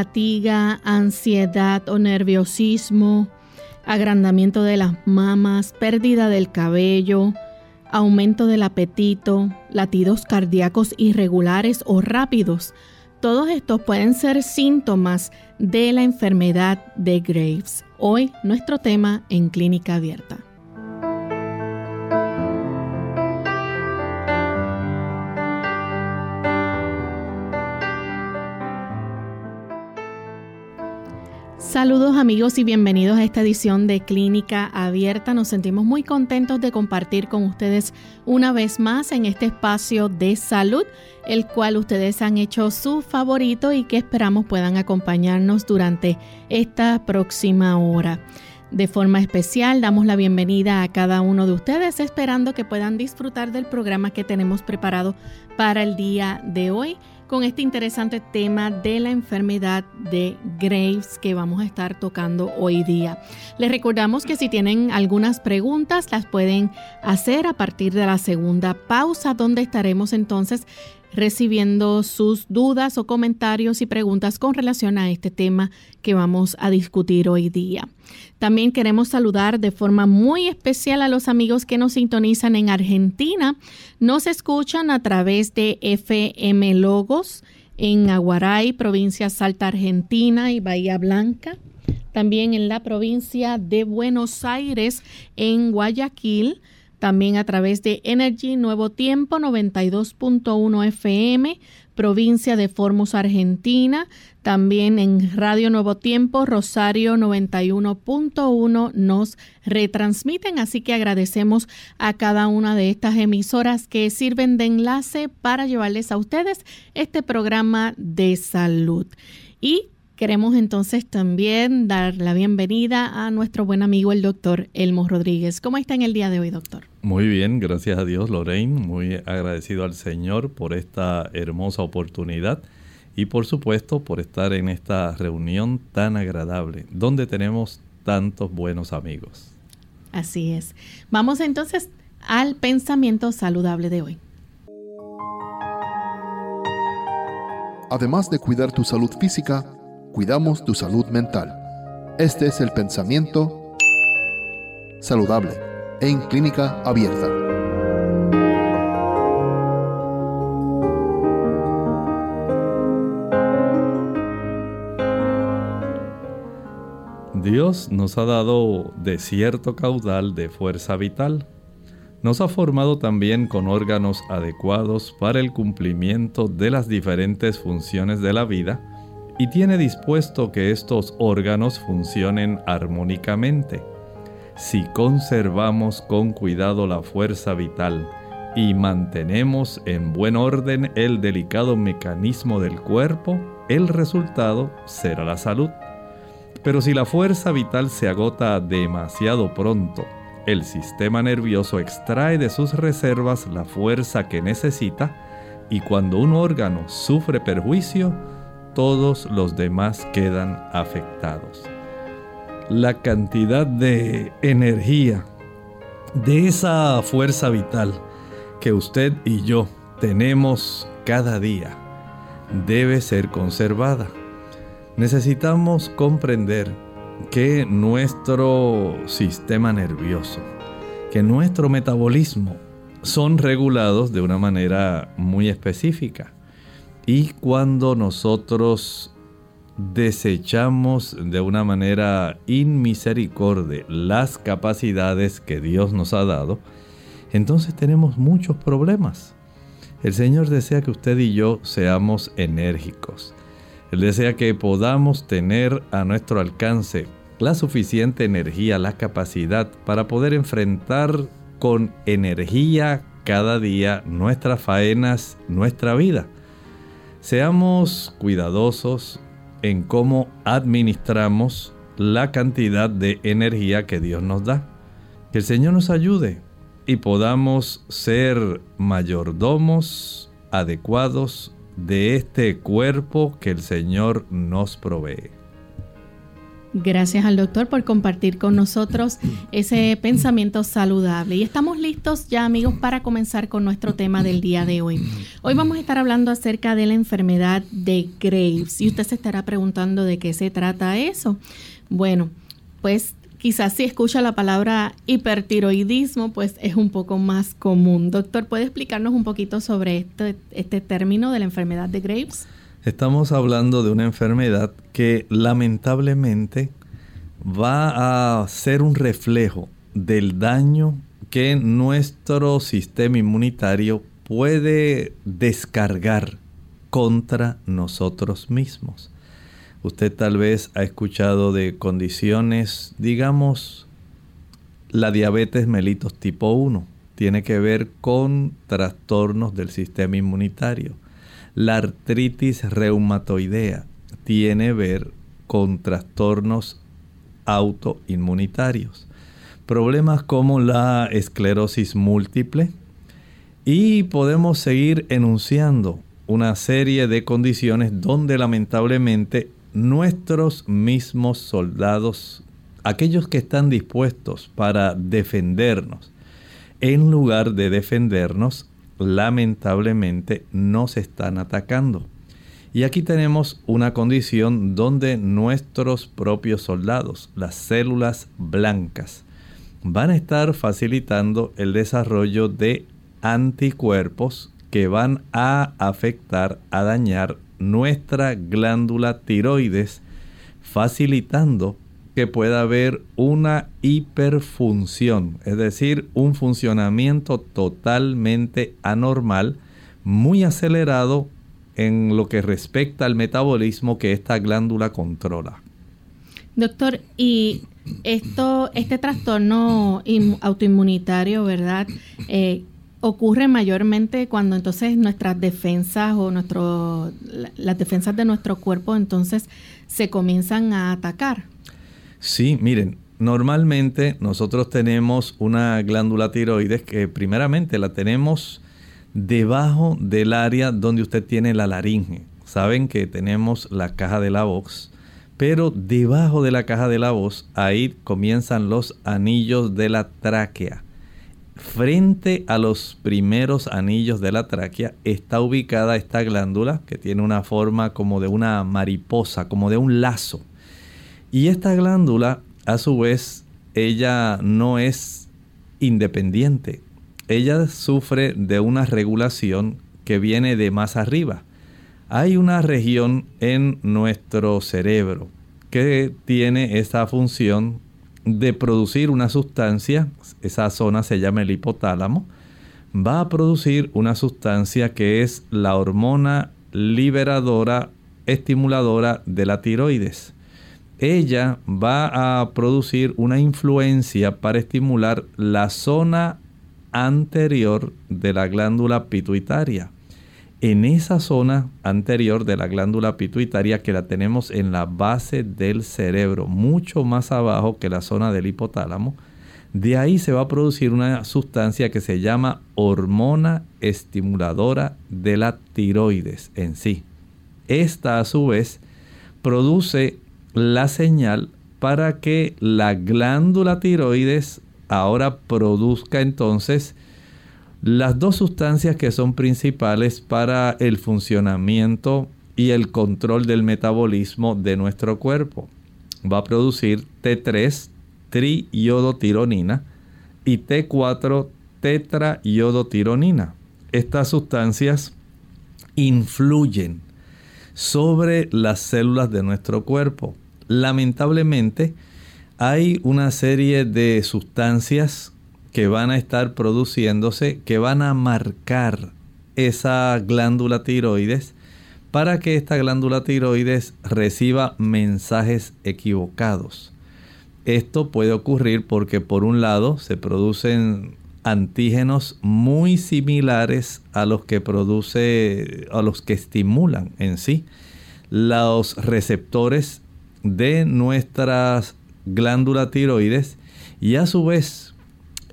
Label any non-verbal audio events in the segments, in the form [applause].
fatiga, ansiedad o nerviosismo, agrandamiento de las mamas, pérdida del cabello, aumento del apetito, latidos cardíacos irregulares o rápidos. Todos estos pueden ser síntomas de la enfermedad de Graves. Hoy nuestro tema en clínica abierta. Saludos amigos y bienvenidos a esta edición de Clínica Abierta. Nos sentimos muy contentos de compartir con ustedes una vez más en este espacio de salud, el cual ustedes han hecho su favorito y que esperamos puedan acompañarnos durante esta próxima hora. De forma especial damos la bienvenida a cada uno de ustedes esperando que puedan disfrutar del programa que tenemos preparado para el día de hoy con este interesante tema de la enfermedad de Graves que vamos a estar tocando hoy día. Les recordamos que si tienen algunas preguntas las pueden hacer a partir de la segunda pausa donde estaremos entonces recibiendo sus dudas o comentarios y preguntas con relación a este tema que vamos a discutir hoy día. También queremos saludar de forma muy especial a los amigos que nos sintonizan en Argentina. Nos escuchan a través de FM Logos en Aguaray, provincia Salta Argentina y Bahía Blanca. También en la provincia de Buenos Aires, en Guayaquil también a través de Energy Nuevo Tiempo 92.1 FM, provincia de Formosa, Argentina, también en Radio Nuevo Tiempo, Rosario 91.1 nos retransmiten, así que agradecemos a cada una de estas emisoras que sirven de enlace para llevarles a ustedes este programa de salud. Y Queremos entonces también dar la bienvenida a nuestro buen amigo el doctor Elmo Rodríguez. ¿Cómo está en el día de hoy, doctor? Muy bien, gracias a Dios, Lorraine. Muy agradecido al Señor por esta hermosa oportunidad y por supuesto por estar en esta reunión tan agradable donde tenemos tantos buenos amigos. Así es. Vamos entonces al pensamiento saludable de hoy. Además de cuidar tu salud física, cuidamos tu salud mental. Este es el pensamiento saludable en clínica abierta. Dios nos ha dado de cierto caudal de fuerza vital. Nos ha formado también con órganos adecuados para el cumplimiento de las diferentes funciones de la vida y tiene dispuesto que estos órganos funcionen armónicamente. Si conservamos con cuidado la fuerza vital y mantenemos en buen orden el delicado mecanismo del cuerpo, el resultado será la salud. Pero si la fuerza vital se agota demasiado pronto, el sistema nervioso extrae de sus reservas la fuerza que necesita y cuando un órgano sufre perjuicio, todos los demás quedan afectados. La cantidad de energía, de esa fuerza vital que usted y yo tenemos cada día, debe ser conservada. Necesitamos comprender que nuestro sistema nervioso, que nuestro metabolismo son regulados de una manera muy específica. Y cuando nosotros desechamos de una manera inmisericordia las capacidades que Dios nos ha dado, entonces tenemos muchos problemas. El Señor desea que usted y yo seamos enérgicos, Él desea que podamos tener a nuestro alcance la suficiente energía, la capacidad para poder enfrentar con energía cada día nuestras faenas, nuestra vida. Seamos cuidadosos en cómo administramos la cantidad de energía que Dios nos da. Que el Señor nos ayude y podamos ser mayordomos adecuados de este cuerpo que el Señor nos provee. Gracias al doctor por compartir con nosotros ese pensamiento saludable. Y estamos listos ya amigos para comenzar con nuestro tema del día de hoy. Hoy vamos a estar hablando acerca de la enfermedad de Graves. Y usted se estará preguntando de qué se trata eso. Bueno, pues quizás si escucha la palabra hipertiroidismo, pues es un poco más común. Doctor, ¿puede explicarnos un poquito sobre este, este término de la enfermedad de Graves? Estamos hablando de una enfermedad que lamentablemente va a ser un reflejo del daño que nuestro sistema inmunitario puede descargar contra nosotros mismos. Usted tal vez ha escuchado de condiciones, digamos, la diabetes mellitus tipo 1. Tiene que ver con trastornos del sistema inmunitario la artritis reumatoidea tiene ver con trastornos autoinmunitarios, problemas como la esclerosis múltiple y podemos seguir enunciando una serie de condiciones donde lamentablemente nuestros mismos soldados, aquellos que están dispuestos para defendernos, en lugar de defendernos, lamentablemente nos están atacando. Y aquí tenemos una condición donde nuestros propios soldados, las células blancas, van a estar facilitando el desarrollo de anticuerpos que van a afectar, a dañar nuestra glándula tiroides, facilitando que pueda haber una hiperfunción, es decir, un funcionamiento totalmente anormal, muy acelerado en lo que respecta al metabolismo que esta glándula controla. Doctor, y esto, este trastorno autoinmunitario, ¿verdad? Eh, ocurre mayormente cuando entonces nuestras defensas o nuestro, las defensas de nuestro cuerpo entonces se comienzan a atacar. Sí, miren, normalmente nosotros tenemos una glándula tiroides que primeramente la tenemos debajo del área donde usted tiene la laringe. Saben que tenemos la caja de la voz, pero debajo de la caja de la voz ahí comienzan los anillos de la tráquea. Frente a los primeros anillos de la tráquea está ubicada esta glándula que tiene una forma como de una mariposa, como de un lazo. Y esta glándula, a su vez, ella no es independiente. Ella sufre de una regulación que viene de más arriba. Hay una región en nuestro cerebro que tiene esa función de producir una sustancia, esa zona se llama el hipotálamo, va a producir una sustancia que es la hormona liberadora, estimuladora de la tiroides ella va a producir una influencia para estimular la zona anterior de la glándula pituitaria. En esa zona anterior de la glándula pituitaria que la tenemos en la base del cerebro, mucho más abajo que la zona del hipotálamo, de ahí se va a producir una sustancia que se llama hormona estimuladora de la tiroides en sí. Esta a su vez produce la señal para que la glándula tiroides ahora produzca entonces las dos sustancias que son principales para el funcionamiento y el control del metabolismo de nuestro cuerpo. Va a producir T3 triiodotironina y T4 tetraiodotironina. Estas sustancias influyen sobre las células de nuestro cuerpo lamentablemente hay una serie de sustancias que van a estar produciéndose, que van a marcar esa glándula tiroides para que esta glándula tiroides reciba mensajes equivocados. Esto puede ocurrir porque por un lado se producen antígenos muy similares a los que produce a los que estimulan en sí los receptores de nuestras glándulas tiroides y a su vez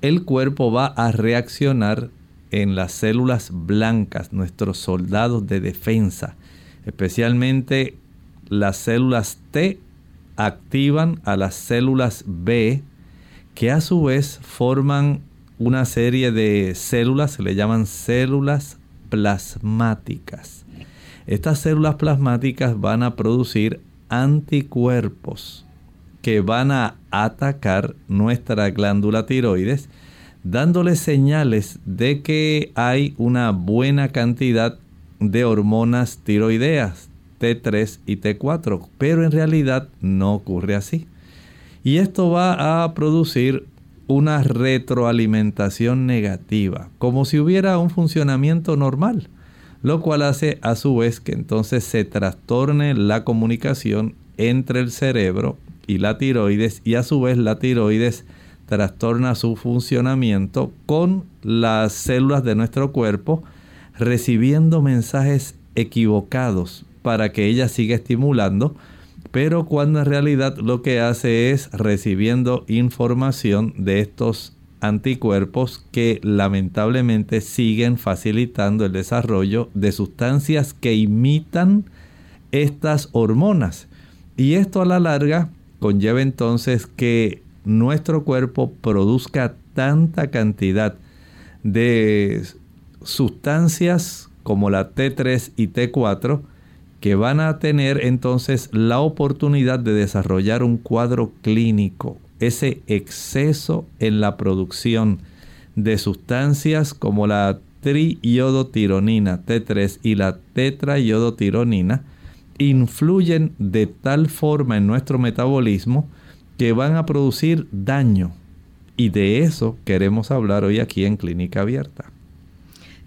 el cuerpo va a reaccionar en las células blancas, nuestros soldados de defensa, especialmente las células T activan a las células B que a su vez forman una serie de células, se le llaman células plasmáticas. Estas células plasmáticas van a producir anticuerpos que van a atacar nuestra glándula tiroides, dándole señales de que hay una buena cantidad de hormonas tiroideas, T3 y T4, pero en realidad no ocurre así. Y esto va a producir una retroalimentación negativa, como si hubiera un funcionamiento normal, lo cual hace a su vez que entonces se trastorne la comunicación entre el cerebro y la tiroides y a su vez la tiroides trastorna su funcionamiento con las células de nuestro cuerpo recibiendo mensajes equivocados para que ella siga estimulando pero cuando en realidad lo que hace es recibiendo información de estos anticuerpos que lamentablemente siguen facilitando el desarrollo de sustancias que imitan estas hormonas. Y esto a la larga conlleva entonces que nuestro cuerpo produzca tanta cantidad de sustancias como la T3 y T4 que van a tener entonces la oportunidad de desarrollar un cuadro clínico, ese exceso en la producción de sustancias como la triiodotironina T3 y la tetraiodotironina influyen de tal forma en nuestro metabolismo que van a producir daño. Y de eso queremos hablar hoy aquí en Clínica Abierta.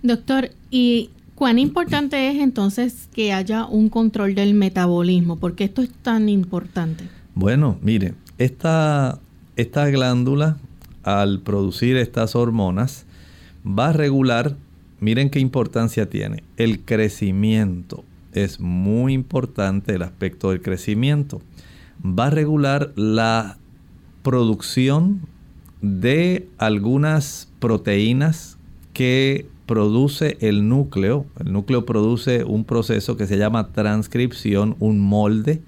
Doctor, y ¿Cuán importante es entonces que haya un control del metabolismo? ¿Por qué esto es tan importante? Bueno, mire, esta, esta glándula al producir estas hormonas va a regular, miren qué importancia tiene, el crecimiento. Es muy importante el aspecto del crecimiento. Va a regular la producción de algunas proteínas que produce el núcleo. El núcleo produce un proceso que se llama transcripción, un molde,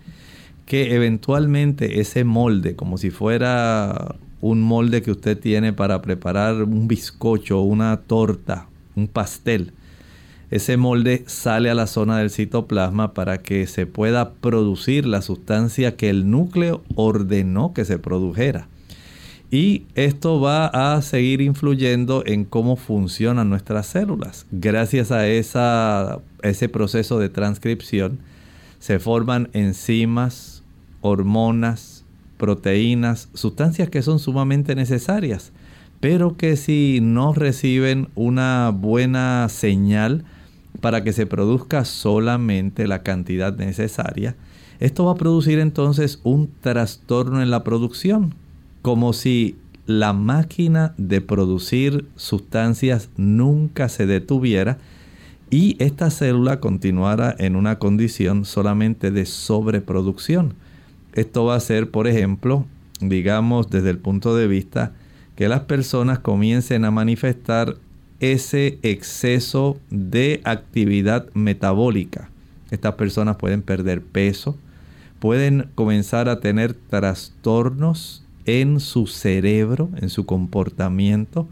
que eventualmente ese molde, como si fuera un molde que usted tiene para preparar un bizcocho, una torta, un pastel, ese molde sale a la zona del citoplasma para que se pueda producir la sustancia que el núcleo ordenó que se produjera. Y esto va a seguir influyendo en cómo funcionan nuestras células. Gracias a ese proceso de transcripción se forman enzimas, hormonas, proteínas, sustancias que son sumamente necesarias, pero que si no reciben una buena señal para que se produzca solamente la cantidad necesaria, esto va a producir entonces un trastorno en la producción como si la máquina de producir sustancias nunca se detuviera y esta célula continuara en una condición solamente de sobreproducción. Esto va a ser, por ejemplo, digamos desde el punto de vista que las personas comiencen a manifestar ese exceso de actividad metabólica. Estas personas pueden perder peso, pueden comenzar a tener trastornos en su cerebro, en su comportamiento,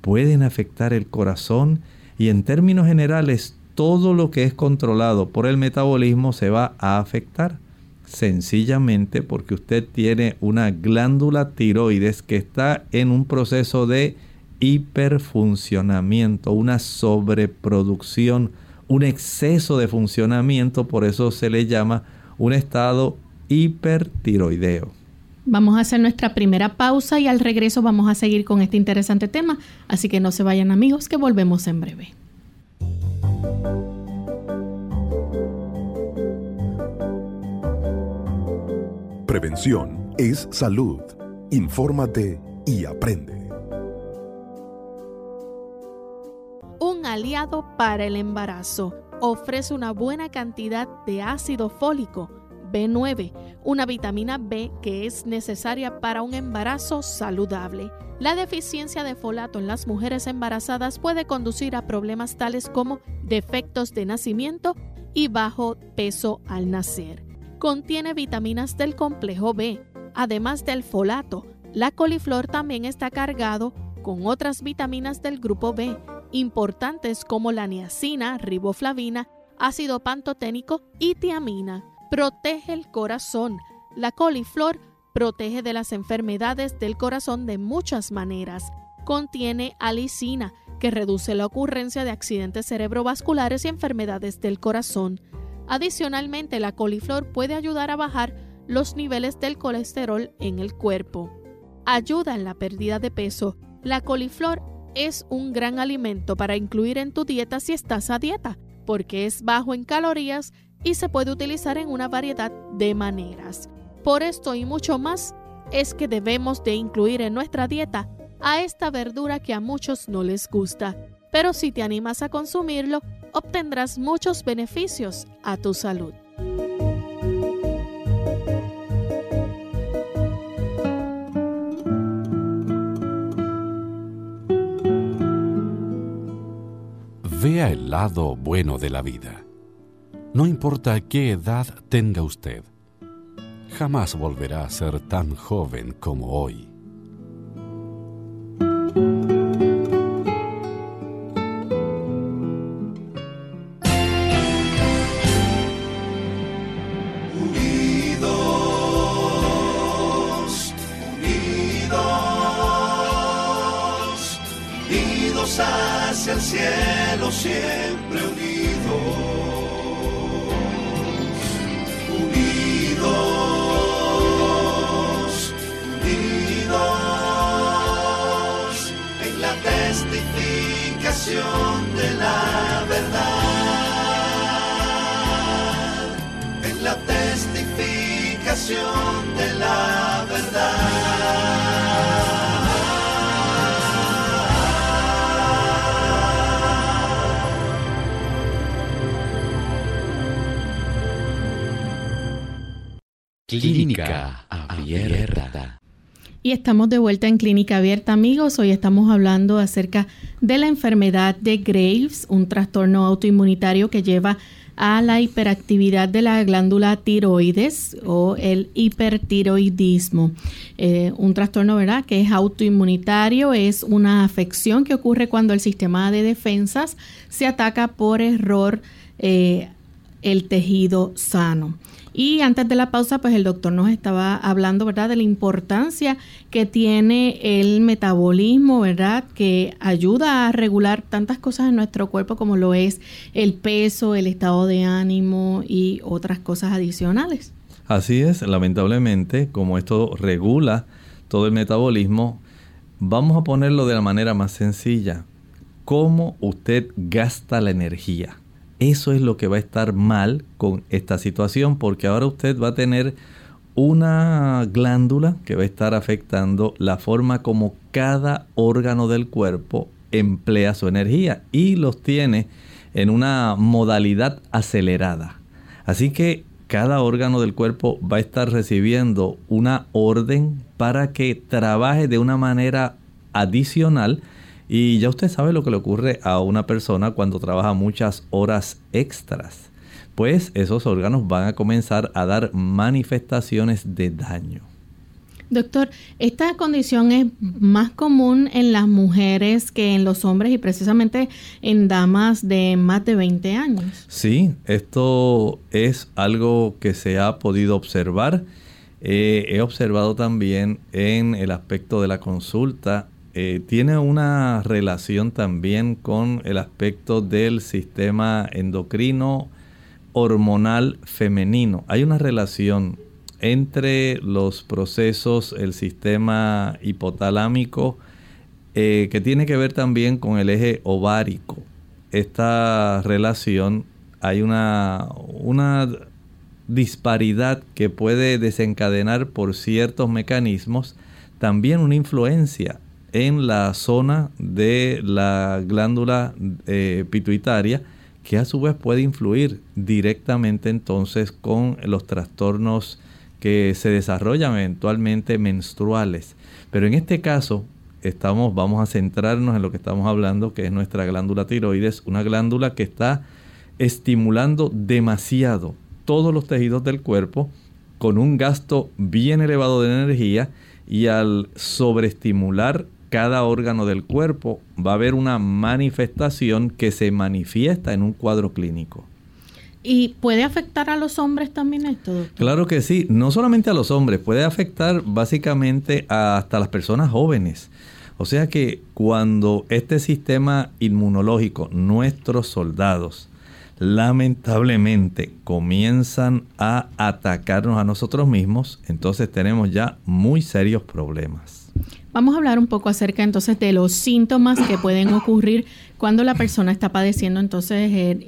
pueden afectar el corazón y en términos generales todo lo que es controlado por el metabolismo se va a afectar sencillamente porque usted tiene una glándula tiroides que está en un proceso de hiperfuncionamiento, una sobreproducción, un exceso de funcionamiento, por eso se le llama un estado hipertiroideo. Vamos a hacer nuestra primera pausa y al regreso vamos a seguir con este interesante tema, así que no se vayan amigos, que volvemos en breve. Prevención es salud. Infórmate y aprende. Un aliado para el embarazo. Ofrece una buena cantidad de ácido fólico B9, una vitamina B que es necesaria para un embarazo saludable. La deficiencia de folato en las mujeres embarazadas puede conducir a problemas tales como defectos de nacimiento y bajo peso al nacer. Contiene vitaminas del complejo B. Además del folato, la coliflor también está cargado con otras vitaminas del grupo B, importantes como la niacina, riboflavina, ácido pantoténico y tiamina protege el corazón. La coliflor protege de las enfermedades del corazón de muchas maneras. Contiene alicina, que reduce la ocurrencia de accidentes cerebrovasculares y enfermedades del corazón. Adicionalmente, la coliflor puede ayudar a bajar los niveles del colesterol en el cuerpo. Ayuda en la pérdida de peso. La coliflor es un gran alimento para incluir en tu dieta si estás a dieta, porque es bajo en calorías y se puede utilizar en una variedad de maneras. Por esto y mucho más es que debemos de incluir en nuestra dieta a esta verdura que a muchos no les gusta, pero si te animas a consumirlo, obtendrás muchos beneficios a tu salud. Vea el lado bueno de la vida no importa qué edad tenga usted, jamás volverá a ser tan joven como hoy. Hacia el cielo siempre Clínica Abierta. Y estamos de vuelta en Clínica Abierta, amigos. Hoy estamos hablando acerca de la enfermedad de Graves, un trastorno autoinmunitario que lleva a la hiperactividad de la glándula tiroides o el hipertiroidismo. Eh, un trastorno, ¿verdad?, que es autoinmunitario, es una afección que ocurre cuando el sistema de defensas se ataca por error eh, el tejido sano. Y antes de la pausa, pues el doctor nos estaba hablando, ¿verdad?, de la importancia que tiene el metabolismo, ¿verdad?, que ayuda a regular tantas cosas en nuestro cuerpo como lo es el peso, el estado de ánimo y otras cosas adicionales. Así es, lamentablemente, como esto regula todo el metabolismo, vamos a ponerlo de la manera más sencilla. ¿Cómo usted gasta la energía? Eso es lo que va a estar mal con esta situación porque ahora usted va a tener una glándula que va a estar afectando la forma como cada órgano del cuerpo emplea su energía y los tiene en una modalidad acelerada. Así que cada órgano del cuerpo va a estar recibiendo una orden para que trabaje de una manera adicional y ya usted sabe lo que le ocurre a una persona cuando trabaja muchas horas extras. Pues esos órganos van a comenzar a dar manifestaciones de daño. Doctor, esta condición es más común en las mujeres que en los hombres y precisamente en damas de más de 20 años. Sí, esto es algo que se ha podido observar. Eh, he observado también en el aspecto de la consulta eh, tiene una relación también con el aspecto del sistema endocrino hormonal femenino. Hay una relación entre los procesos, el sistema hipotalámico, eh, que tiene que ver también con el eje ovárico. Esta relación hay una, una disparidad que puede desencadenar por ciertos mecanismos también una influencia en la zona de la glándula eh, pituitaria que a su vez puede influir directamente entonces con los trastornos que se desarrollan eventualmente menstruales. Pero en este caso, estamos, vamos a centrarnos en lo que estamos hablando, que es nuestra glándula tiroides, una glándula que está estimulando demasiado todos los tejidos del cuerpo con un gasto bien elevado de energía y al sobreestimular cada órgano del cuerpo va a haber una manifestación que se manifiesta en un cuadro clínico. ¿Y puede afectar a los hombres también esto? Claro que sí, no solamente a los hombres, puede afectar básicamente hasta las personas jóvenes. O sea que cuando este sistema inmunológico, nuestros soldados, lamentablemente comienzan a atacarnos a nosotros mismos, entonces tenemos ya muy serios problemas. Vamos a hablar un poco acerca entonces de los síntomas que pueden ocurrir cuando la persona está padeciendo entonces el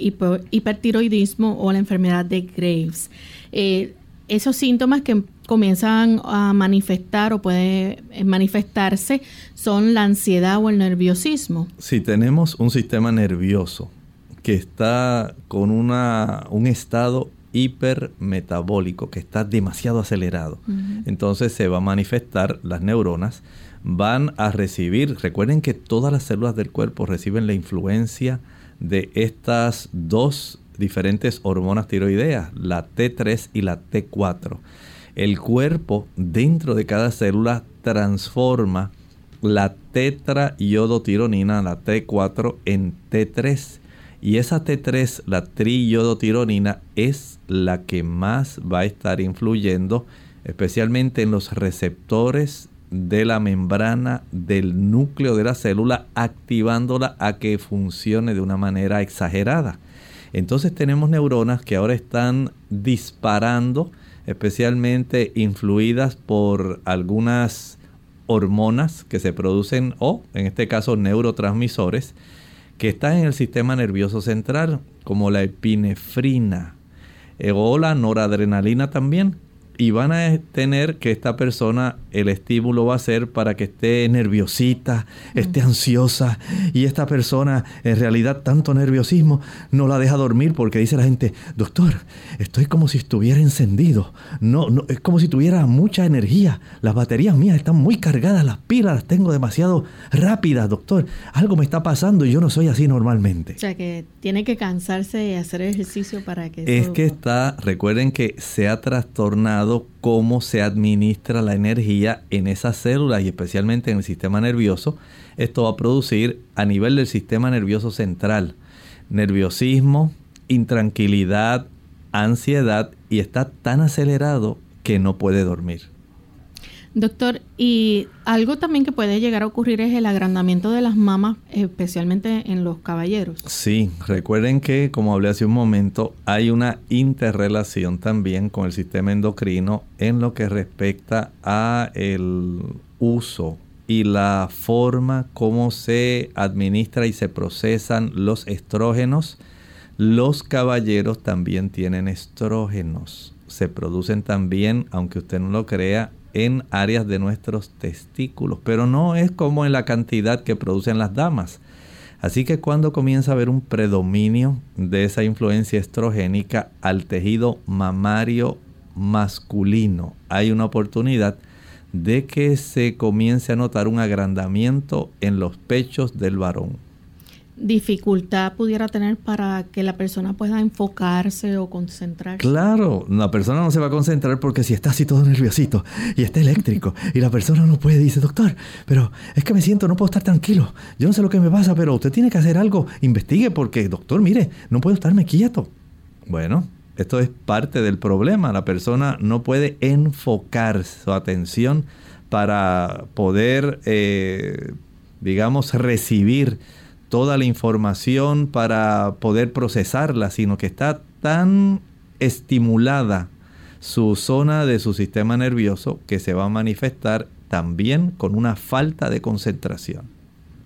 hipertiroidismo o la enfermedad de Graves. Eh, esos síntomas que comienzan a manifestar o puede eh, manifestarse son la ansiedad o el nerviosismo. Si tenemos un sistema nervioso que está con una, un estado hipermetabólico, que está demasiado acelerado, entonces se va a manifestar las neuronas van a recibir, recuerden que todas las células del cuerpo reciben la influencia de estas dos diferentes hormonas tiroideas, la T3 y la T4. El cuerpo dentro de cada célula transforma la tetraiodotironina, la T4, en T3. Y esa T3, la triiodotironina, es la que más va a estar influyendo, especialmente en los receptores de la membrana del núcleo de la célula, activándola a que funcione de una manera exagerada. Entonces tenemos neuronas que ahora están disparando, especialmente influidas por algunas hormonas que se producen o en este caso neurotransmisores que están en el sistema nervioso central como la epinefrina eh, o la noradrenalina también y van a tener que esta persona, el estímulo va a ser para que esté nerviosita, esté ansiosa y esta persona en realidad tanto nerviosismo no la deja dormir porque dice la gente, doctor, estoy como si estuviera encendido, no, no, es como si tuviera mucha energía, las baterías mías están muy cargadas, las pilas las tengo demasiado rápidas, doctor, algo me está pasando y yo no soy así normalmente. O sea que tiene que cansarse y hacer ejercicio para que... Es que está, recuerden que se ha trastornado cómo se administra la energía en esas células y especialmente en el sistema nervioso, esto va a producir a nivel del sistema nervioso central nerviosismo, intranquilidad, ansiedad y está tan acelerado que no puede dormir. Doctor, y algo también que puede llegar a ocurrir es el agrandamiento de las mamas, especialmente en los caballeros. Sí, recuerden que, como hablé hace un momento, hay una interrelación también con el sistema endocrino en lo que respecta a el uso y la forma como se administra y se procesan los estrógenos. Los caballeros también tienen estrógenos. Se producen también, aunque usted no lo crea, en áreas de nuestros testículos, pero no es como en la cantidad que producen las damas. Así que cuando comienza a haber un predominio de esa influencia estrogénica al tejido mamario masculino, hay una oportunidad de que se comience a notar un agrandamiento en los pechos del varón dificultad pudiera tener para que la persona pueda enfocarse o concentrarse? Claro, la persona no se va a concentrar porque si está así todo nerviosito y está eléctrico y la persona no puede, dice, doctor, pero es que me siento, no puedo estar tranquilo, yo no sé lo que me pasa, pero usted tiene que hacer algo, investigue porque, doctor, mire, no puedo estarme quieto. Bueno, esto es parte del problema, la persona no puede enfocar su atención para poder, eh, digamos, recibir toda la información para poder procesarla, sino que está tan estimulada su zona de su sistema nervioso que se va a manifestar también con una falta de concentración.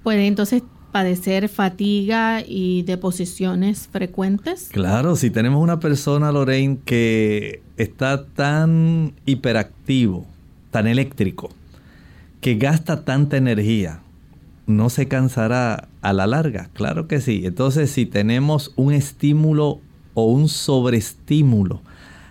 Puede entonces padecer fatiga y deposiciones frecuentes? Claro, si tenemos una persona, Lorraine, que está tan hiperactivo, tan eléctrico, que gasta tanta energía, ¿no se cansará a la larga? Claro que sí. Entonces, si tenemos un estímulo o un sobreestímulo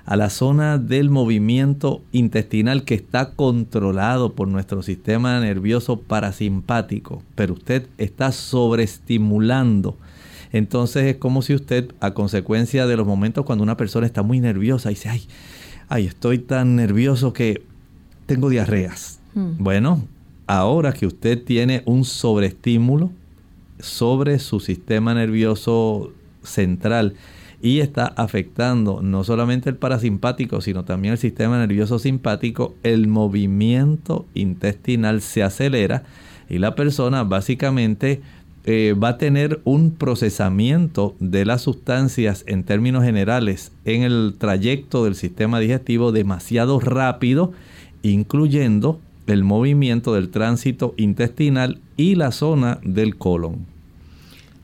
a la zona del movimiento intestinal que está controlado por nuestro sistema nervioso parasimpático, pero usted está sobreestimulando. Entonces es como si usted, a consecuencia de los momentos cuando una persona está muy nerviosa, dice, ay, ay, estoy tan nervioso que tengo diarreas. Hmm. Bueno, ahora que usted tiene un sobreestímulo sobre su sistema nervioso central, y está afectando no solamente el parasimpático, sino también el sistema nervioso simpático, el movimiento intestinal se acelera y la persona básicamente eh, va a tener un procesamiento de las sustancias en términos generales en el trayecto del sistema digestivo demasiado rápido, incluyendo el movimiento del tránsito intestinal y la zona del colon.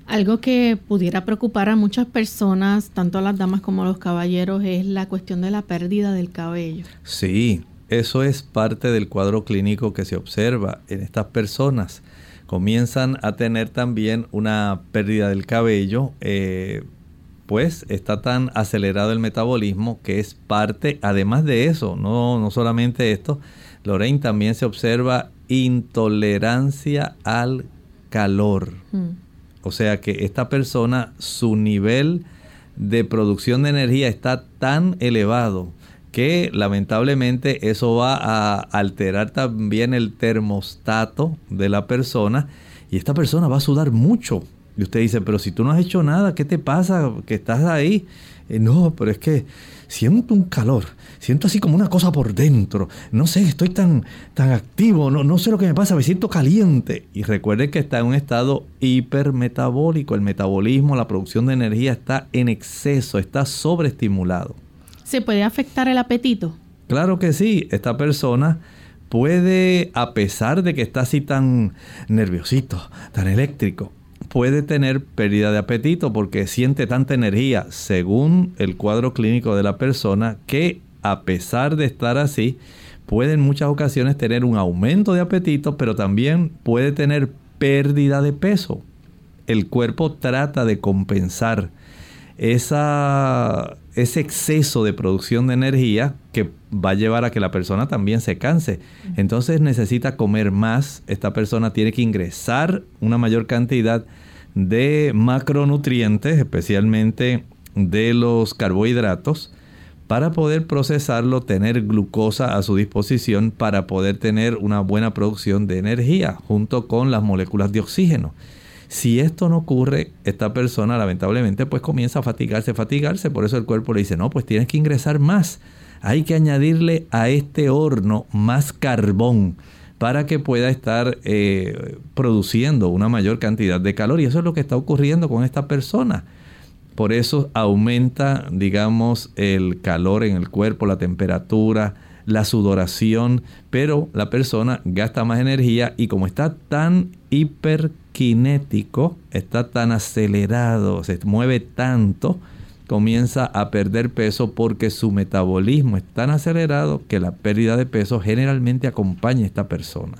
Algo que pudiera preocupar a muchas personas, tanto a las damas como a los caballeros, es la cuestión de la pérdida del cabello. Sí, eso es parte del cuadro clínico que se observa en estas personas. Comienzan a tener también una pérdida del cabello, eh, pues está tan acelerado el metabolismo que es parte, además de eso, no, no solamente esto, Lorraine también se observa intolerancia al calor. Mm. O sea que esta persona, su nivel de producción de energía está tan elevado que lamentablemente eso va a alterar también el termostato de la persona y esta persona va a sudar mucho. Y usted dice, pero si tú no has hecho nada, ¿qué te pasa? Que estás ahí. Eh, no, pero es que siento un calor, siento así como una cosa por dentro, no sé, estoy tan, tan activo, no, no sé lo que me pasa, me siento caliente. Y recuerden que está en un estado hipermetabólico, el metabolismo, la producción de energía está en exceso, está sobreestimulado. ¿Se puede afectar el apetito? Claro que sí, esta persona puede, a pesar de que está así tan nerviosito, tan eléctrico, puede tener pérdida de apetito porque siente tanta energía, según el cuadro clínico de la persona, que a pesar de estar así, puede en muchas ocasiones tener un aumento de apetito, pero también puede tener pérdida de peso. El cuerpo trata de compensar esa, ese exceso de producción de energía que va a llevar a que la persona también se canse. Entonces necesita comer más, esta persona tiene que ingresar una mayor cantidad de macronutrientes, especialmente de los carbohidratos, para poder procesarlo, tener glucosa a su disposición para poder tener una buena producción de energía junto con las moléculas de oxígeno. Si esto no ocurre, esta persona lamentablemente pues comienza a fatigarse, fatigarse, por eso el cuerpo le dice, no, pues tienes que ingresar más, hay que añadirle a este horno más carbón para que pueda estar eh, produciendo una mayor cantidad de calor. Y eso es lo que está ocurriendo con esta persona. Por eso aumenta, digamos, el calor en el cuerpo, la temperatura, la sudoración, pero la persona gasta más energía y como está tan hiperkinético, está tan acelerado, se mueve tanto, comienza a perder peso porque su metabolismo es tan acelerado que la pérdida de peso generalmente acompaña a esta persona.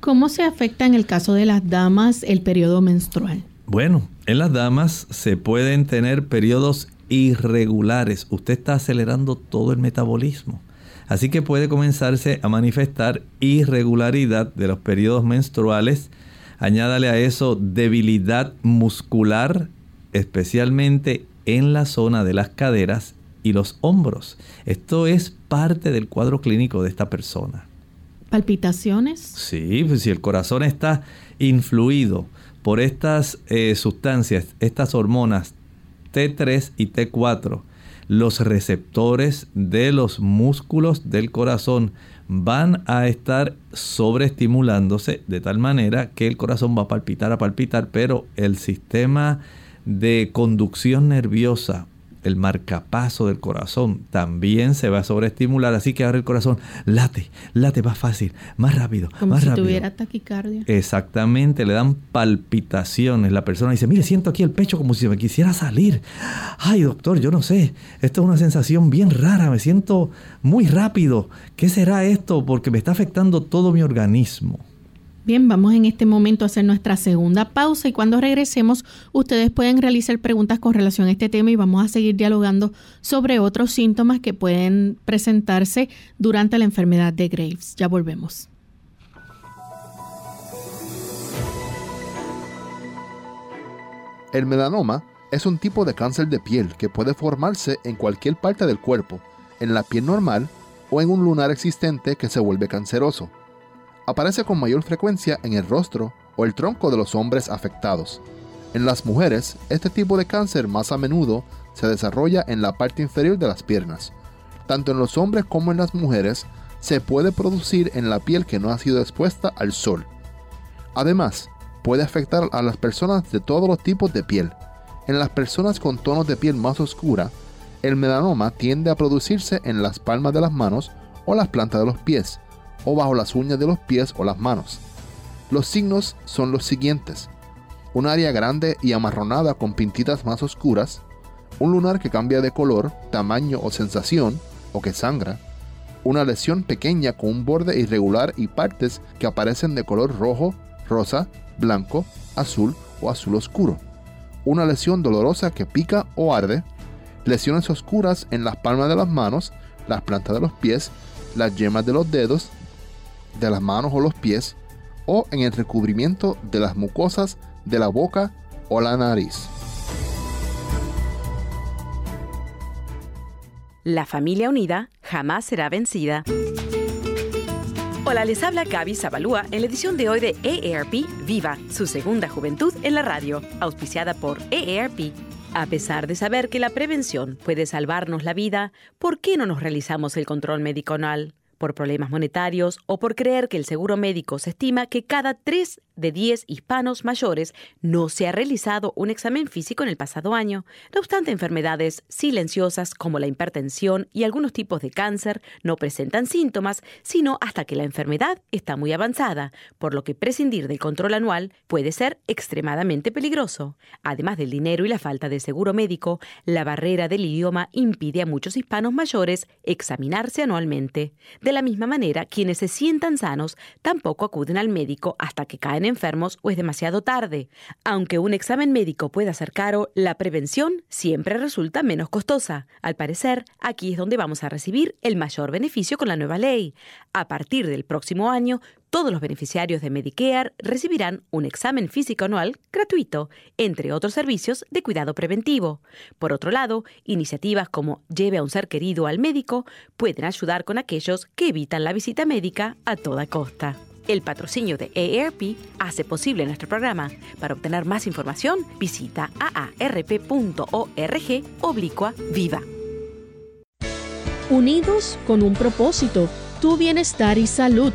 ¿Cómo se afecta en el caso de las damas el periodo menstrual? Bueno, en las damas se pueden tener periodos irregulares. Usted está acelerando todo el metabolismo. Así que puede comenzarse a manifestar irregularidad de los periodos menstruales. Añádale a eso debilidad muscular, especialmente en la zona de las caderas y los hombros. Esto es parte del cuadro clínico de esta persona. ¿Palpitaciones? Sí, pues si el corazón está influido por estas eh, sustancias, estas hormonas T3 y T4, los receptores de los músculos del corazón van a estar sobreestimulándose de tal manera que el corazón va a palpitar, a palpitar, pero el sistema de conducción nerviosa el marcapaso del corazón también se va a sobreestimular, así que ahora el corazón late, late más fácil, más rápido, Como más si rápido. tuviera taquicardia. Exactamente, le dan palpitaciones. La persona dice, mire, siento aquí el pecho como si me quisiera salir. Ay, doctor, yo no sé, esto es una sensación bien rara, me siento muy rápido. ¿Qué será esto? Porque me está afectando todo mi organismo. Bien, vamos en este momento a hacer nuestra segunda pausa y cuando regresemos ustedes pueden realizar preguntas con relación a este tema y vamos a seguir dialogando sobre otros síntomas que pueden presentarse durante la enfermedad de Graves. Ya volvemos. El melanoma es un tipo de cáncer de piel que puede formarse en cualquier parte del cuerpo, en la piel normal o en un lunar existente que se vuelve canceroso. Aparece con mayor frecuencia en el rostro o el tronco de los hombres afectados. En las mujeres, este tipo de cáncer más a menudo se desarrolla en la parte inferior de las piernas. Tanto en los hombres como en las mujeres, se puede producir en la piel que no ha sido expuesta al sol. Además, puede afectar a las personas de todos los tipos de piel. En las personas con tonos de piel más oscura, el melanoma tiende a producirse en las palmas de las manos o las plantas de los pies, o bajo las uñas de los pies o las manos. Los signos son los siguientes. Un área grande y amarronada con pintitas más oscuras, un lunar que cambia de color, tamaño o sensación, o que sangra, una lesión pequeña con un borde irregular y partes que aparecen de color rojo, rosa, blanco, azul o azul oscuro, una lesión dolorosa que pica o arde, lesiones oscuras en las palmas de las manos, las plantas de los pies, las yemas de los dedos, de las manos o los pies, o en el recubrimiento de las mucosas de la boca o la nariz. La familia unida jamás será vencida. Hola, les habla Gaby Zabalúa en la edición de hoy de EARP Viva, su segunda juventud en la radio, auspiciada por EARP. A pesar de saber que la prevención puede salvarnos la vida, ¿por qué no nos realizamos el control médico? ¿Por problemas monetarios o por creer que el seguro médico se estima que cada 3 de 10 hispanos mayores no se ha realizado un examen físico en el pasado año? No obstante, enfermedades silenciosas como la hipertensión y algunos tipos de cáncer no presentan síntomas, sino hasta que la enfermedad está muy avanzada, por lo que prescindir del control anual puede ser extremadamente peligroso. Además del dinero y la falta de seguro médico, la barrera del idioma impide a muchos hispanos mayores examinarse anualmente. La misma manera, quienes se sientan sanos tampoco acuden al médico hasta que caen enfermos o es demasiado tarde. Aunque un examen médico pueda ser caro, la prevención siempre resulta menos costosa. Al parecer, aquí es donde vamos a recibir el mayor beneficio con la nueva ley. A partir del próximo año, todos los beneficiarios de Medicare recibirán un examen físico anual gratuito, entre otros servicios de cuidado preventivo. Por otro lado, iniciativas como Lleve a un ser querido al médico pueden ayudar con aquellos que evitan la visita médica a toda costa. El patrocinio de AARP hace posible nuestro programa. Para obtener más información, visita aarp.org oblicua viva. Unidos con un propósito, tu bienestar y salud.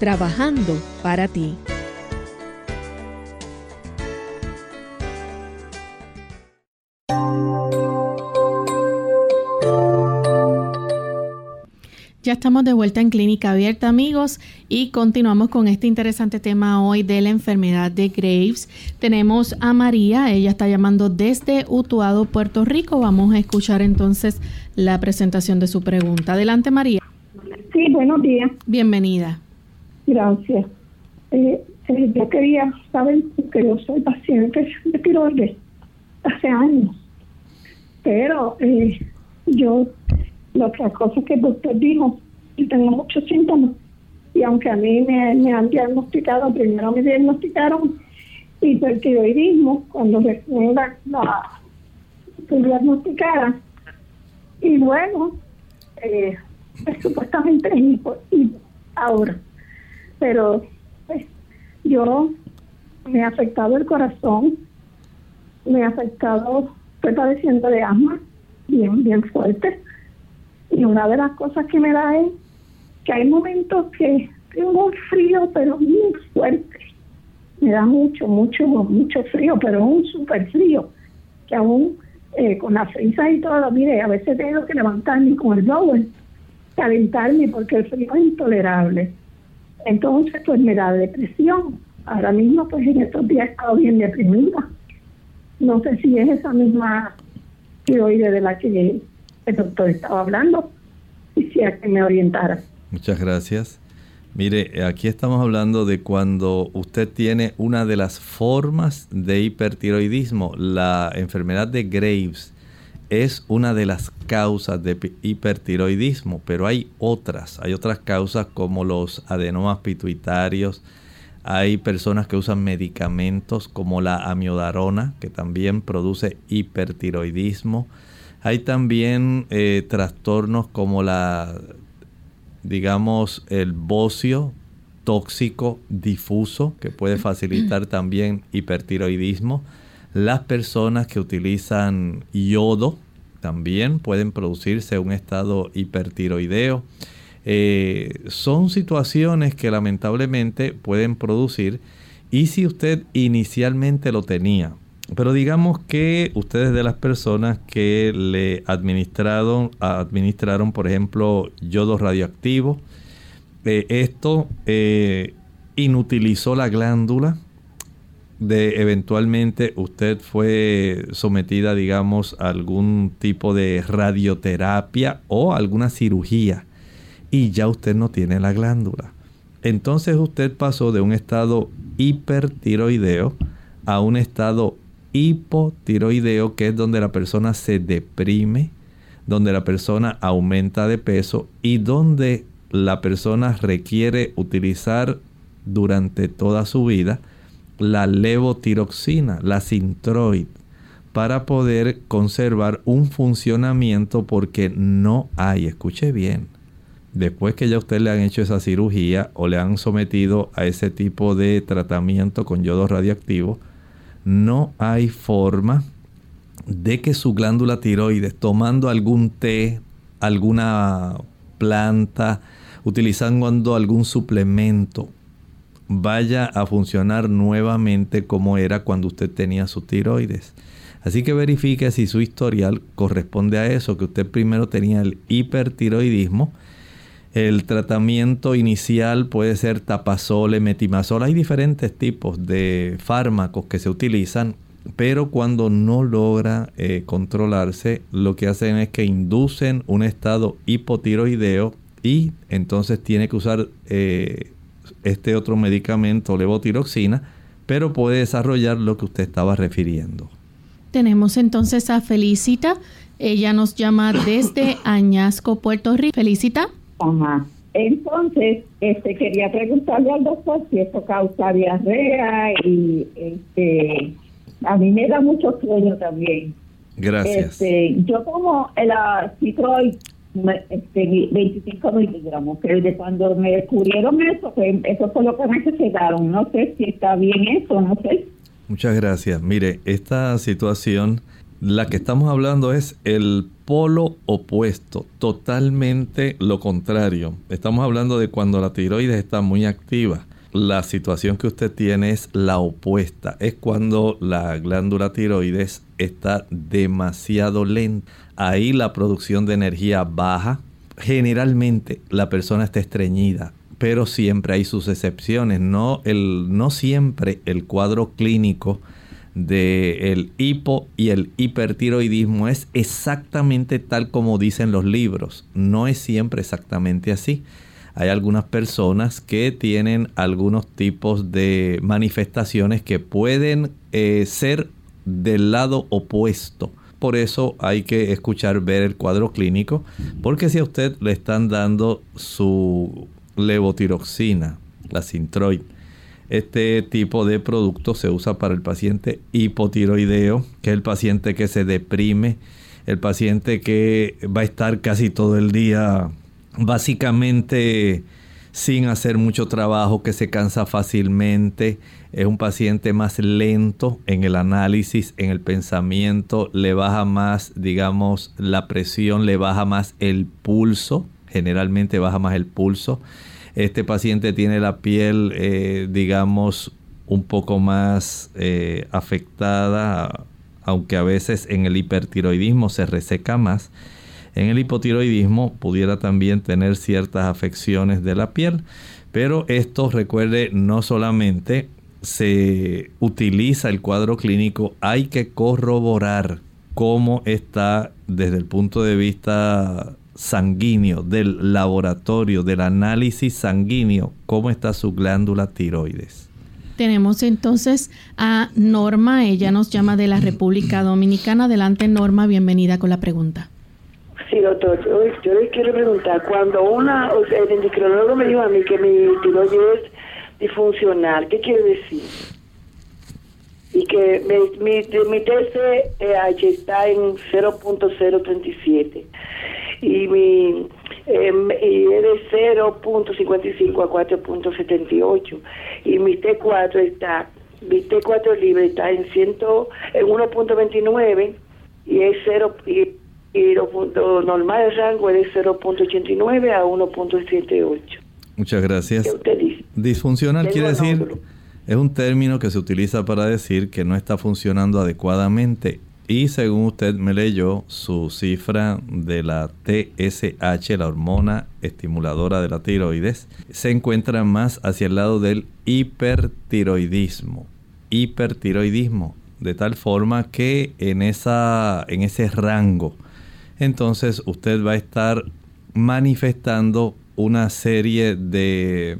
trabajando para ti. Ya estamos de vuelta en Clínica Abierta, amigos, y continuamos con este interesante tema hoy de la enfermedad de Graves. Tenemos a María, ella está llamando desde Utuado, Puerto Rico. Vamos a escuchar entonces la presentación de su pregunta. Adelante, María. Sí, buenos días. Bienvenida. Gracias. Eh, eh, yo quería saber que yo soy paciente de tiroides hace años, pero eh, yo la otra cosa que usted dijo, y tengo muchos síntomas. Y aunque a mí me, me han diagnosticado, primero me diagnosticaron hipertiroidismo, cuando recién la, la se diagnosticara, y luego, eh, pues, supuestamente es ahora. Pero pues, yo me ha afectado el corazón, me ha afectado, estoy padeciendo de asma bien, bien fuerte. Y una de las cosas que me da es que hay momentos que tengo un frío, pero muy fuerte. Me da mucho, mucho, mucho frío, pero un súper frío, que aún eh, con la frisa y todo, mire, a veces tengo que levantarme con el blower, calentarme porque el frío es intolerable. Entonces, pues me da depresión. Ahora mismo, pues en estos días he estado bien deprimida. No sé si es esa misma tiroide de la que el doctor estaba hablando. Quisiera que me orientara. Muchas gracias. Mire, aquí estamos hablando de cuando usted tiene una de las formas de hipertiroidismo, la enfermedad de Graves es una de las causas de hipertiroidismo, pero hay otras, hay otras causas como los adenomas pituitarios, hay personas que usan medicamentos como la amiodarona, que también produce hipertiroidismo. Hay también eh, trastornos como la digamos, el bocio tóxico difuso que puede facilitar también hipertiroidismo. Las personas que utilizan yodo también pueden producirse un estado hipertiroideo. Eh, son situaciones que lamentablemente pueden producir y si usted inicialmente lo tenía, pero digamos que ustedes de las personas que le administraron, administraron por ejemplo, yodo radioactivo, eh, esto eh, inutilizó la glándula, de eventualmente usted fue sometida, digamos, a algún tipo de radioterapia o alguna cirugía y ya usted no tiene la glándula. Entonces usted pasó de un estado hipertiroideo a un estado hipotiroideo, que es donde la persona se deprime, donde la persona aumenta de peso y donde la persona requiere utilizar durante toda su vida la levotiroxina, la sintroid, para poder conservar un funcionamiento porque no hay, escuche bien, después que ya usted le han hecho esa cirugía o le han sometido a ese tipo de tratamiento con yodo radioactivo, no hay forma de que su glándula tiroides, tomando algún té, alguna planta, utilizando algún suplemento, vaya a funcionar nuevamente como era cuando usted tenía su tiroides. Así que verifique si su historial corresponde a eso, que usted primero tenía el hipertiroidismo el tratamiento inicial puede ser tapazole, metimazol. Hay diferentes tipos de fármacos que se utilizan, pero cuando no logra eh, controlarse, lo que hacen es que inducen un estado hipotiroideo y entonces tiene que usar eh, este otro medicamento, levotiroxina, pero puede desarrollar lo que usted estaba refiriendo. Tenemos entonces a Felicita. Ella nos llama desde [coughs] Añasco, Puerto Rico. Felicita. Ajá. Entonces, este, quería preguntarle al doctor si eso causa diarrea y este, a mí me da mucho sueño también. Gracias. Este, yo como el citroid este, 25 miligramos, que de cuando me descubrieron eso, que eso fue lo que me quedaron. No sé si está bien eso, no sé. Muchas gracias. Mire, esta situación la que estamos hablando es el polo opuesto, totalmente lo contrario. Estamos hablando de cuando la tiroides está muy activa. La situación que usted tiene es la opuesta. Es cuando la glándula tiroides está demasiado lenta. Ahí la producción de energía baja. Generalmente la persona está estreñida, pero siempre hay sus excepciones. No, el, no siempre el cuadro clínico del hipo y el hipertiroidismo es exactamente tal como dicen los libros. No es siempre exactamente así. Hay algunas personas que tienen algunos tipos de manifestaciones que pueden eh, ser del lado opuesto. Por eso hay que escuchar, ver el cuadro clínico, porque si a usted le están dando su levotiroxina, la Sintroid, este tipo de producto se usa para el paciente hipotiroideo, que es el paciente que se deprime el paciente que va a estar casi todo el día básicamente sin hacer mucho trabajo, que se cansa fácilmente, es un paciente más lento en el análisis, en el pensamiento, le baja más, digamos, la presión, le baja más el pulso, generalmente baja más el pulso. Este paciente tiene la piel, eh, digamos, un poco más eh, afectada, aunque a veces en el hipertiroidismo se reseca más. En el hipotiroidismo pudiera también tener ciertas afecciones de la piel, pero esto recuerde no solamente se utiliza el cuadro clínico, hay que corroborar cómo está desde el punto de vista sanguíneo, del laboratorio, del análisis sanguíneo, cómo está su glándula tiroides. Tenemos entonces a Norma, ella nos llama de la República Dominicana. Adelante Norma, bienvenida con la pregunta. Sí, doctor, yo, le quiero preguntar, cuando una, el endocrinólogo me dijo a mí que mi tiroides es disfuncional, ¿qué quiere decir? Y que mi, mi, mi TSH está en 0.037 y mi em, y es de 0.55 a 4.78 y mi T4 está mi T4 libre está en ciento en 1.29 y es 0 y y lo punto normal de rango es de 0.89 a 1.78. Muchas gracias. Disfuncional quiere decir, es un término que se utiliza para decir que no está funcionando adecuadamente. Y según usted me leyó, su cifra de la TSH, la hormona estimuladora de la tiroides, se encuentra más hacia el lado del hipertiroidismo. Hipertiroidismo, de tal forma que en, esa, en ese rango entonces usted va a estar manifestando una serie de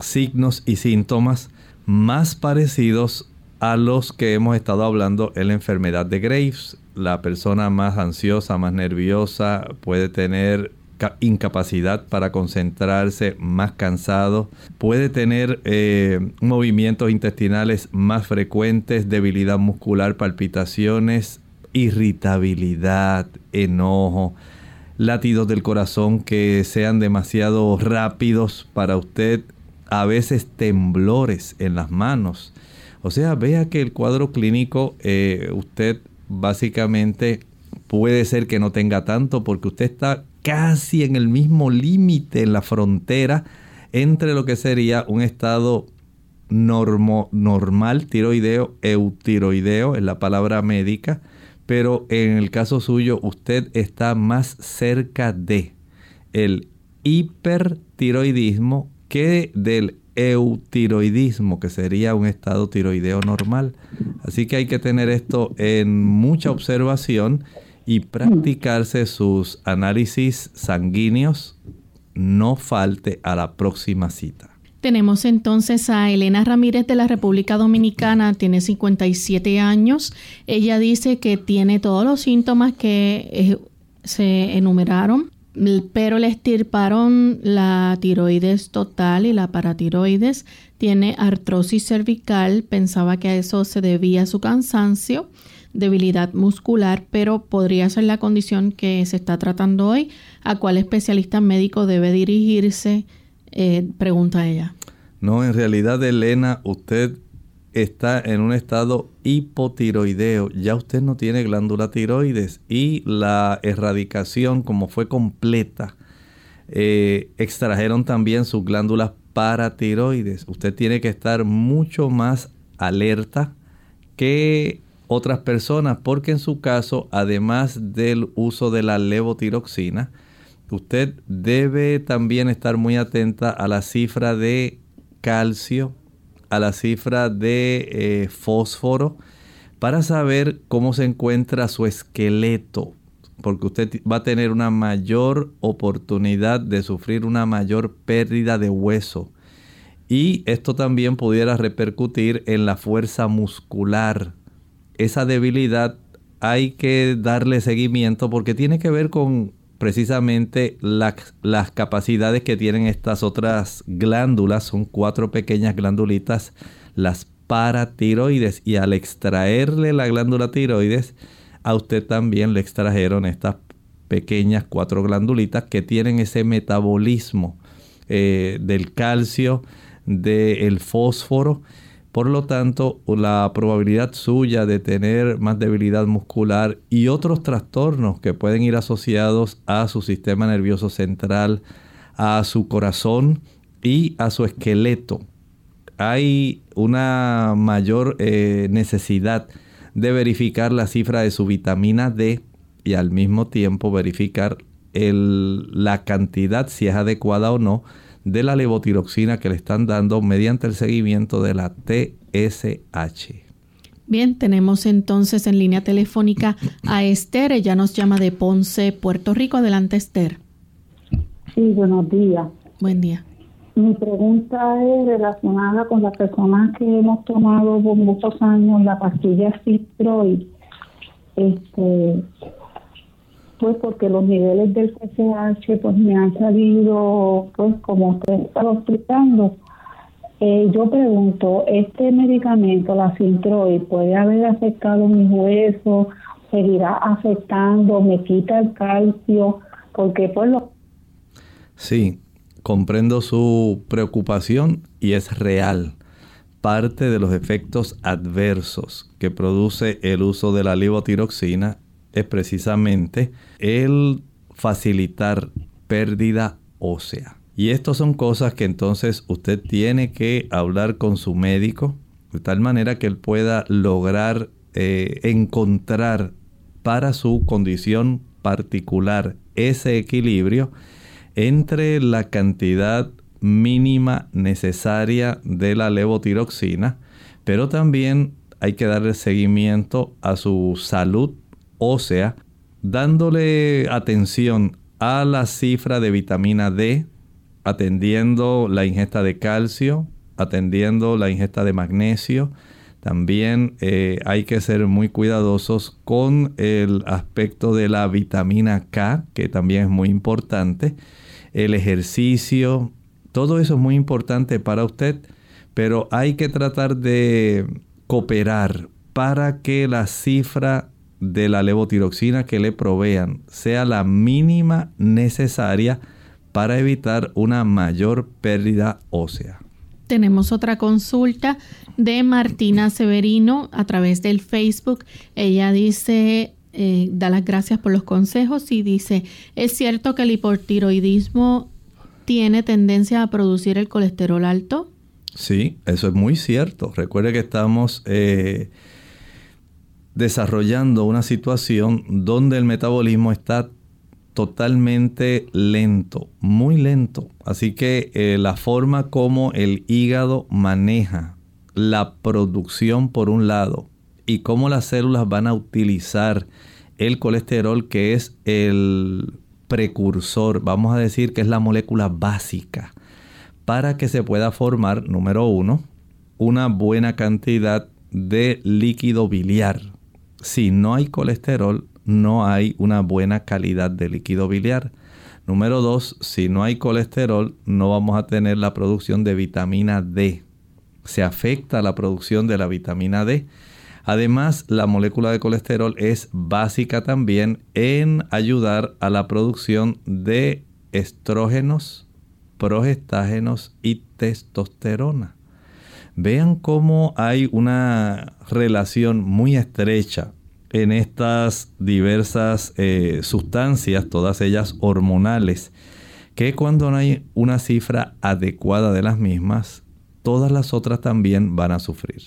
signos y síntomas más parecidos a los que hemos estado hablando en la enfermedad de Graves. La persona más ansiosa, más nerviosa, puede tener incapacidad para concentrarse, más cansado, puede tener eh, movimientos intestinales más frecuentes, debilidad muscular, palpitaciones, irritabilidad, enojo, latidos del corazón que sean demasiado rápidos para usted, a veces temblores en las manos. O sea, vea que el cuadro clínico eh, usted básicamente puede ser que no tenga tanto porque usted está casi en el mismo límite, en la frontera entre lo que sería un estado normo, normal tiroideo, eutiroideo, es la palabra médica, pero en el caso suyo usted está más cerca de el hipertiroidismo que del eutiroidismo, que sería un estado tiroideo normal. Así que hay que tener esto en mucha observación y practicarse sus análisis sanguíneos. No falte a la próxima cita. Tenemos entonces a Elena Ramírez de la República Dominicana, tiene 57 años. Ella dice que tiene todos los síntomas que eh, se enumeraron, pero le estirparon la tiroides total y la paratiroides. Tiene artrosis cervical, pensaba que a eso se debía su cansancio, debilidad muscular, pero podría ser la condición que se está tratando hoy. ¿A cuál especialista médico debe dirigirse? Eh, pregunta ella. No, en realidad, Elena, usted está en un estado hipotiroideo. Ya usted no tiene glándula tiroides y la erradicación, como fue completa, eh, extrajeron también sus glándulas paratiroides. Usted tiene que estar mucho más alerta que otras personas porque en su caso, además del uso de la levotiroxina, usted debe también estar muy atenta a la cifra de calcio, a la cifra de eh, fósforo, para saber cómo se encuentra su esqueleto, porque usted va a tener una mayor oportunidad de sufrir una mayor pérdida de hueso. Y esto también pudiera repercutir en la fuerza muscular. Esa debilidad hay que darle seguimiento porque tiene que ver con precisamente las capacidades que tienen estas otras glándulas, son cuatro pequeñas glandulitas, las paratiroides, y al extraerle la glándula tiroides, a usted también le extrajeron estas pequeñas cuatro glandulitas que tienen ese metabolismo eh, del calcio, del fósforo. Por lo tanto, la probabilidad suya de tener más debilidad muscular y otros trastornos que pueden ir asociados a su sistema nervioso central, a su corazón y a su esqueleto. Hay una mayor eh, necesidad de verificar la cifra de su vitamina D y al mismo tiempo verificar la cantidad, si es adecuada o no, de la levotiroxina que le están dando mediante el seguimiento de la TSH. Bien, tenemos entonces en línea telefónica a Esther, ella nos llama de Ponce, Puerto Rico. Adelante, Esther. Sí, buenos días. Buen día. Mi pregunta es relacionada con las personas que hemos tomado por muchos años la pastilla Citroid. Este, pues porque los niveles del PCH pues me han salido, pues como usted estaba explicando. Eh, yo pregunto, ¿este medicamento, la Sintroid, puede haber afectado mis huesos? ¿Seguirá afectando? ¿Me quita el calcio? Porque pues lo... Sí, comprendo su preocupación y es real. Parte de los efectos adversos que produce el uso de la levotiroxina es precisamente el facilitar pérdida ósea. Y estas son cosas que entonces usted tiene que hablar con su médico de tal manera que él pueda lograr eh, encontrar para su condición particular ese equilibrio entre la cantidad mínima necesaria de la levotiroxina, pero también hay que darle seguimiento a su salud ósea, dándole atención a la cifra de vitamina D, atendiendo la ingesta de calcio, atendiendo la ingesta de magnesio. También eh, hay que ser muy cuidadosos con el aspecto de la vitamina K, que también es muy importante. El ejercicio, todo eso es muy importante para usted, pero hay que tratar de cooperar para que la cifra de la levotiroxina que le provean sea la mínima necesaria para evitar una mayor pérdida ósea. Tenemos otra consulta de Martina Severino a través del Facebook. Ella dice, eh, da las gracias por los consejos y dice, ¿es cierto que el hipotiroidismo tiene tendencia a producir el colesterol alto? Sí, eso es muy cierto. Recuerde que estamos... Eh, desarrollando una situación donde el metabolismo está totalmente lento, muy lento. Así que eh, la forma como el hígado maneja la producción por un lado y cómo las células van a utilizar el colesterol que es el precursor, vamos a decir que es la molécula básica para que se pueda formar, número uno, una buena cantidad de líquido biliar si no hay colesterol, no hay una buena calidad de líquido biliar. Número dos, si no hay colesterol, no vamos a tener la producción de vitamina D. Se afecta la producción de la vitamina D. Además, la molécula de colesterol es básica también en ayudar a la producción de estrógenos, progestágenos y testosterona. Vean cómo hay una relación muy estrecha en estas diversas eh, sustancias, todas ellas hormonales, que cuando no hay una cifra adecuada de las mismas, todas las otras también van a sufrir.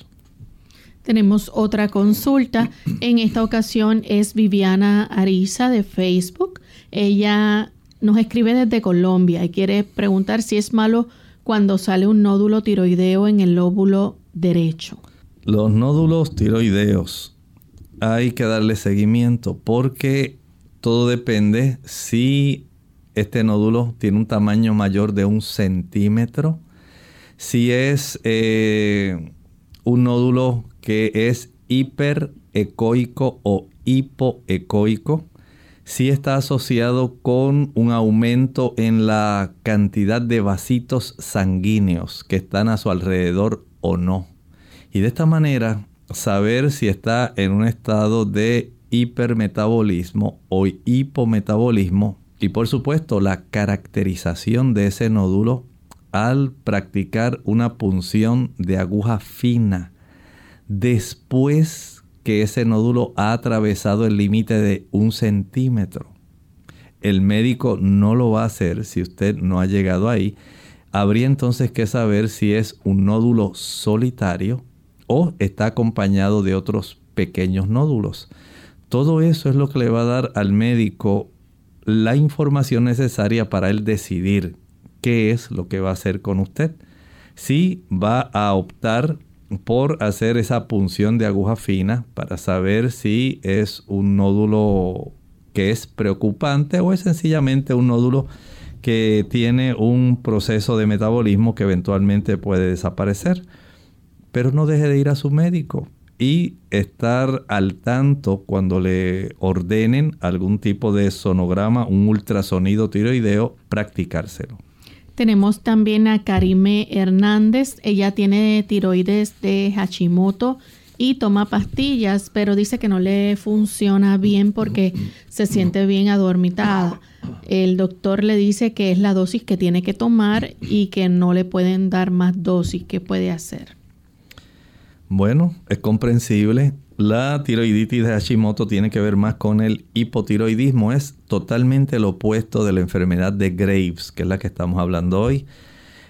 Tenemos otra consulta. En esta ocasión es Viviana Ariza de Facebook. Ella nos escribe desde Colombia y quiere preguntar si es malo cuando sale un nódulo tiroideo en el lóbulo derecho. Los nódulos tiroideos. Hay que darle seguimiento porque todo depende si este nódulo tiene un tamaño mayor de un centímetro, si es eh, un nódulo que es hiperecoico o hipoecoico, si está asociado con un aumento en la cantidad de vasitos sanguíneos que están a su alrededor o no. Y de esta manera saber si está en un estado de hipermetabolismo o hipometabolismo y por supuesto la caracterización de ese nódulo al practicar una punción de aguja fina después que ese nódulo ha atravesado el límite de un centímetro. El médico no lo va a hacer si usted no ha llegado ahí. Habría entonces que saber si es un nódulo solitario o está acompañado de otros pequeños nódulos. Todo eso es lo que le va a dar al médico la información necesaria para él decidir qué es lo que va a hacer con usted. Si va a optar por hacer esa punción de aguja fina para saber si es un nódulo que es preocupante o es sencillamente un nódulo que tiene un proceso de metabolismo que eventualmente puede desaparecer. Pero no deje de ir a su médico y estar al tanto cuando le ordenen algún tipo de sonograma, un ultrasonido tiroideo, practicárselo. Tenemos también a Karime Hernández. Ella tiene tiroides de Hashimoto y toma pastillas, pero dice que no le funciona bien porque se siente bien adormitada. El doctor le dice que es la dosis que tiene que tomar y que no le pueden dar más dosis. ¿Qué puede hacer? Bueno, es comprensible. La tiroiditis de Hashimoto tiene que ver más con el hipotiroidismo. Es totalmente lo opuesto de la enfermedad de Graves, que es la que estamos hablando hoy.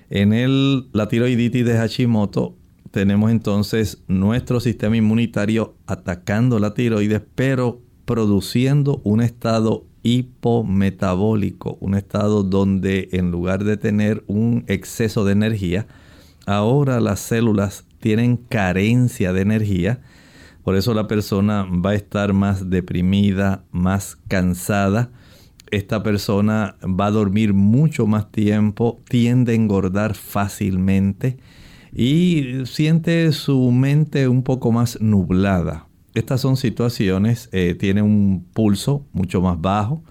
En el, la tiroiditis de Hashimoto tenemos entonces nuestro sistema inmunitario atacando la tiroides, pero produciendo un estado hipometabólico, un estado donde en lugar de tener un exceso de energía, ahora las células tienen carencia de energía por eso la persona va a estar más deprimida, más cansada. Esta persona va a dormir mucho más tiempo, tiende a engordar fácilmente y siente su mente un poco más nublada. Estas son situaciones, eh, tiene un pulso mucho más bajo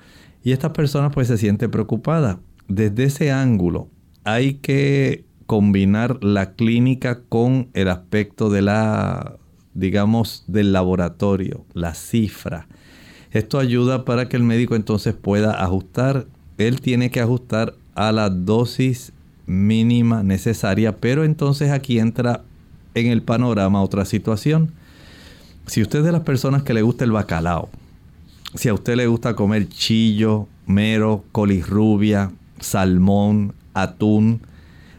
y esta persona pues se siente preocupada. Desde ese ángulo hay que combinar la clínica con el aspecto de la digamos, del laboratorio, la cifra. Esto ayuda para que el médico entonces pueda ajustar. Él tiene que ajustar a la dosis mínima necesaria, pero entonces aquí entra en el panorama otra situación. Si usted es de las personas que le gusta el bacalao, si a usted le gusta comer chillo, mero, colirrubia, salmón, atún,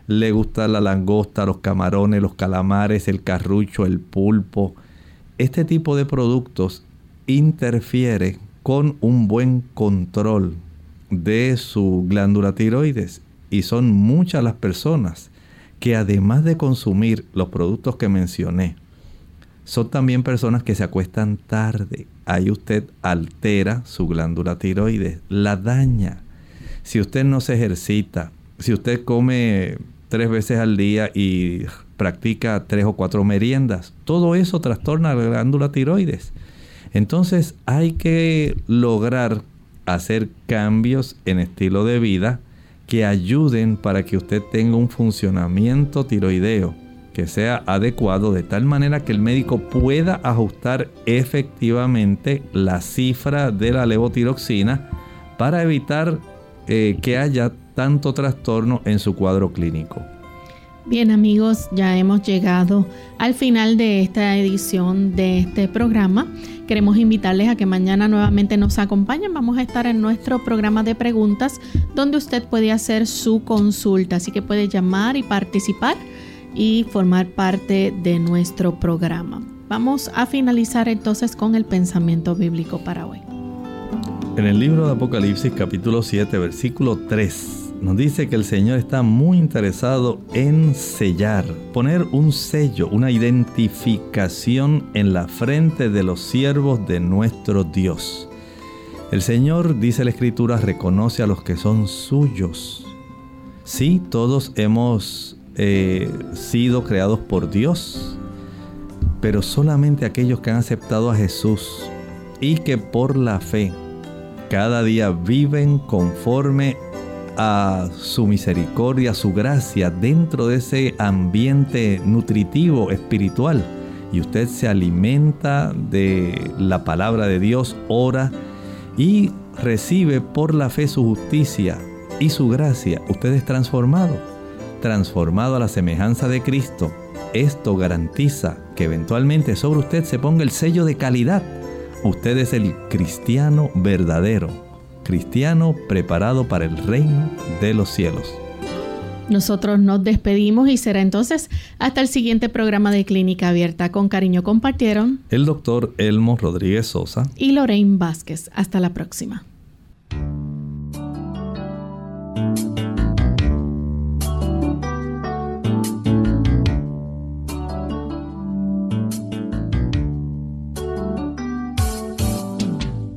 le gusta la langosta, los camarones, los calamares, el carrucho, el pulpo. Este tipo de productos interfiere con un buen control de su glándula tiroides y son muchas las personas que además de consumir los productos que mencioné, son también personas que se acuestan tarde. Ahí usted altera su glándula tiroides, la daña. Si usted no se ejercita, si usted come tres veces al día y practica tres o cuatro meriendas. Todo eso trastorna la glándula tiroides. Entonces hay que lograr hacer cambios en estilo de vida que ayuden para que usted tenga un funcionamiento tiroideo que sea adecuado de tal manera que el médico pueda ajustar efectivamente la cifra de la levotiroxina para evitar eh, que haya tanto trastorno en su cuadro clínico. Bien amigos, ya hemos llegado al final de esta edición de este programa. Queremos invitarles a que mañana nuevamente nos acompañen. Vamos a estar en nuestro programa de preguntas donde usted puede hacer su consulta. Así que puede llamar y participar y formar parte de nuestro programa. Vamos a finalizar entonces con el pensamiento bíblico para hoy. En el libro de Apocalipsis capítulo 7 versículo 3 nos dice que el Señor está muy interesado en sellar, poner un sello, una identificación en la frente de los siervos de nuestro Dios. El Señor, dice la Escritura, reconoce a los que son suyos. Sí, todos hemos eh, sido creados por Dios, pero solamente aquellos que han aceptado a Jesús y que por la fe cada día viven conforme a su misericordia, a su gracia dentro de ese ambiente nutritivo, espiritual. y usted se alimenta de la palabra de Dios, ora y recibe por la fe su justicia y su gracia, usted es transformado, transformado a la semejanza de Cristo. Esto garantiza que eventualmente sobre usted se ponga el sello de calidad. Usted es el cristiano verdadero, cristiano preparado para el reino de los cielos. Nosotros nos despedimos y será entonces hasta el siguiente programa de Clínica Abierta. Con cariño compartieron el doctor Elmo Rodríguez Sosa y Lorraine Vázquez. Hasta la próxima.